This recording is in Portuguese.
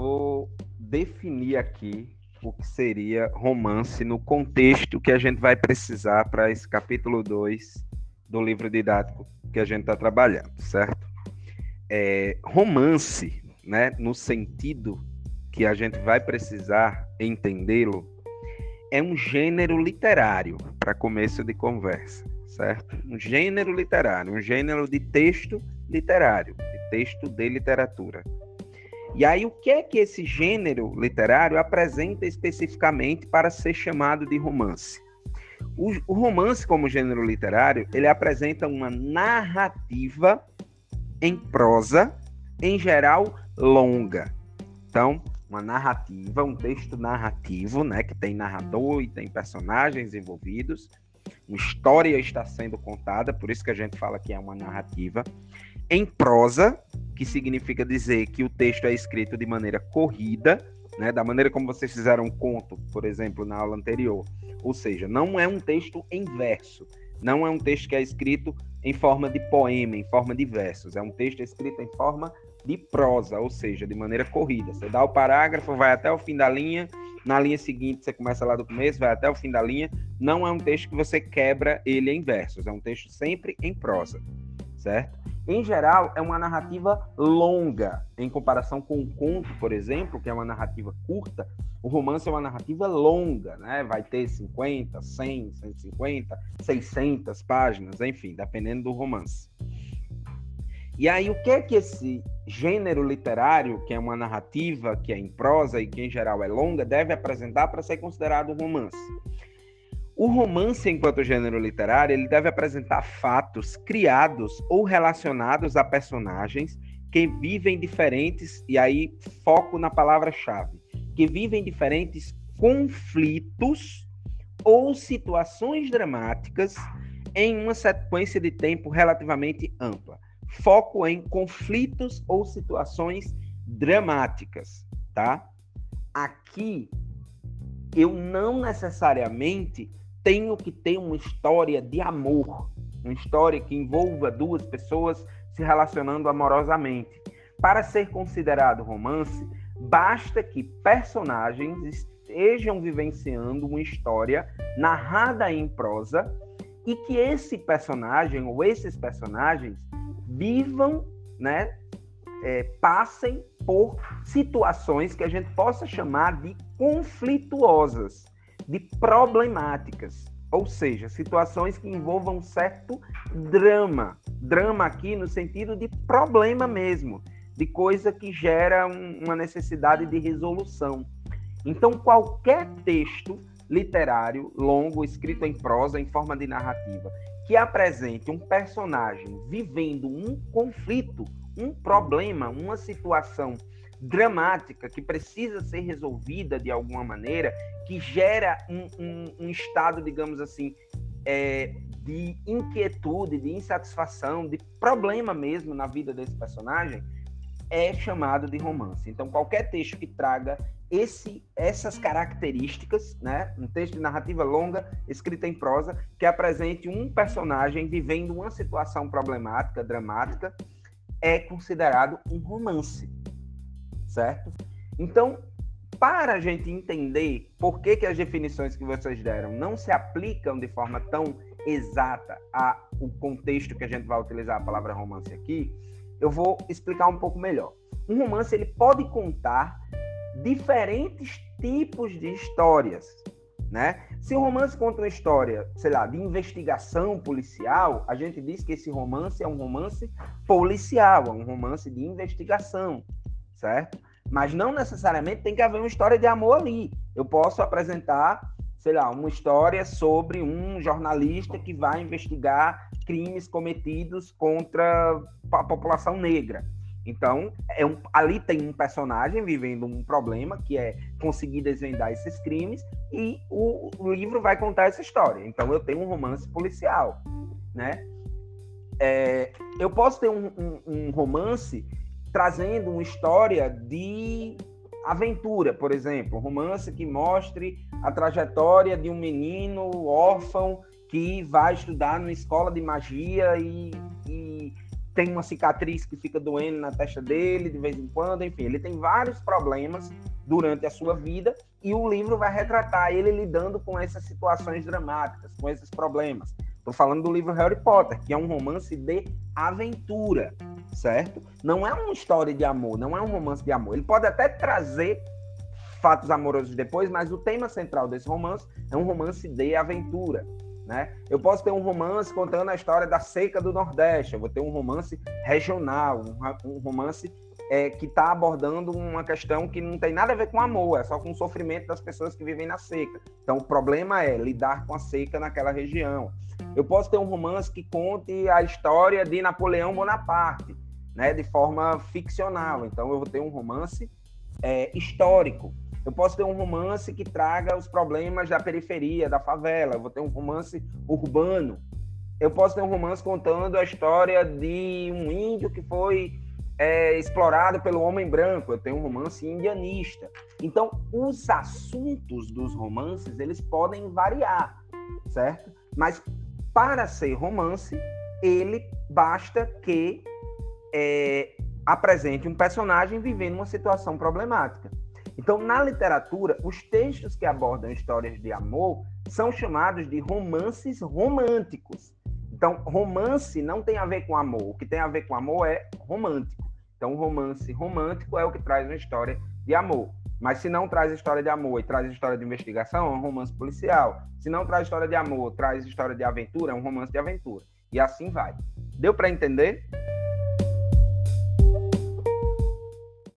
vou definir aqui o que seria romance no contexto que a gente vai precisar para esse capítulo 2 do livro didático que a gente está trabalhando, certo? É, romance, né, no sentido que a gente vai precisar entendê-lo, é um gênero literário para começo de conversa, certo? Um gênero literário, um gênero de texto literário, de texto de literatura. E aí, o que é que esse gênero literário apresenta especificamente para ser chamado de romance? O, o romance, como gênero literário, ele apresenta uma narrativa em prosa, em geral longa. Então, uma narrativa, um texto narrativo, né, que tem narrador e tem personagens envolvidos. Uma história está sendo contada, por isso que a gente fala que é uma narrativa em prosa, que significa dizer que o texto é escrito de maneira corrida, né, da maneira como vocês fizeram um conto, por exemplo, na aula anterior. Ou seja, não é um texto em verso, não é um texto que é escrito em forma de poema, em forma de versos, é um texto escrito em forma de prosa, ou seja, de maneira corrida. Você dá o parágrafo, vai até o fim da linha, na linha seguinte você começa lá do começo, vai até o fim da linha. Não é um texto que você quebra ele em versos, é um texto sempre em prosa, certo? Em geral, é uma narrativa longa, em comparação com o conto, por exemplo, que é uma narrativa curta. O romance é uma narrativa longa, né? Vai ter 50, 100, 150, 600 páginas, enfim, dependendo do romance. E aí, o que é que esse gênero literário, que é uma narrativa, que é em prosa e que em geral é longa, deve apresentar para ser considerado romance? O romance, enquanto gênero literário, ele deve apresentar fatos criados ou relacionados a personagens que vivem diferentes, e aí foco na palavra-chave, que vivem diferentes conflitos ou situações dramáticas em uma sequência de tempo relativamente ampla foco em conflitos ou situações dramáticas, tá? Aqui eu não necessariamente tenho que ter uma história de amor, uma história que envolva duas pessoas se relacionando amorosamente. Para ser considerado romance, basta que personagens estejam vivenciando uma história narrada em prosa e que esse personagem ou esses personagens vivam, né, é, passem por situações que a gente possa chamar de conflituosas, de problemáticas, ou seja, situações que envolvam um certo drama. Drama aqui no sentido de problema mesmo, de coisa que gera um, uma necessidade de resolução. Então, qualquer texto literário longo, escrito em prosa, em forma de narrativa, que apresente um personagem vivendo um conflito, um problema, uma situação dramática que precisa ser resolvida de alguma maneira, que gera um, um, um estado, digamos assim, é, de inquietude, de insatisfação, de problema mesmo na vida desse personagem, é chamado de romance. Então, qualquer texto que traga esse, essas características, né? Um texto de narrativa longa, escrita em prosa, que apresente um personagem vivendo uma situação problemática, dramática, é considerado um romance, certo? Então, para a gente entender por que, que as definições que vocês deram não se aplicam de forma tão exata ao contexto que a gente vai utilizar a palavra romance aqui, eu vou explicar um pouco melhor. Um romance ele pode contar diferentes tipos de histórias, né? Se o romance conta uma história, sei lá, de investigação policial, a gente diz que esse romance é um romance policial, é um romance de investigação, certo? Mas não necessariamente tem que haver uma história de amor ali. Eu posso apresentar, sei lá, uma história sobre um jornalista que vai investigar crimes cometidos contra a população negra. Então, é um, ali tem um personagem vivendo um problema, que é conseguir desvendar esses crimes, e o, o livro vai contar essa história. Então, eu tenho um romance policial, né? É, eu posso ter um, um, um romance trazendo uma história de aventura, por exemplo, um romance que mostre a trajetória de um menino órfão que vai estudar numa escola de magia e, e tem uma cicatriz que fica doendo na testa dele de vez em quando, enfim, ele tem vários problemas durante a sua vida e o livro vai retratar ele lidando com essas situações dramáticas, com esses problemas. Estou falando do livro Harry Potter, que é um romance de aventura, certo? Não é uma história de amor, não é um romance de amor. Ele pode até trazer fatos amorosos depois, mas o tema central desse romance é um romance de aventura. Né? Eu posso ter um romance contando a história da seca do Nordeste, eu vou ter um romance regional, um, romance é, que está abordando uma questão que não tem nada a ver com amor, é só com o sofrimento das pessoas que vivem na seca. Então, o problema é lidar com a seca naquela região. Eu posso ter um romance que conte a história de Napoleão Bonaparte, né, de forma ficcional. Então, eu vou ter um romance é, histórico. Eu posso ter um romance que traga os problemas da periferia, da favela. Eu vou ter um romance urbano. Eu posso ter um romance contando a história de um índio que foi é, explorado pelo homem branco. Eu tenho um romance indianista. Então, os assuntos dos romances eles podem variar, certo? Mas para ser romance, ele basta que é, apresente um personagem vivendo uma situação problemática. Então, na literatura, os textos que abordam histórias de amor são chamados de romances românticos. Então, romance não tem a ver com amor. O que tem a ver com amor é romântico. Então, romance romântico é o que traz uma história de amor. Mas se não traz história de amor e traz história de investigação, é um romance policial. Se não traz história de amor, traz história de aventura, é um romance de aventura. E assim vai. Deu para entender?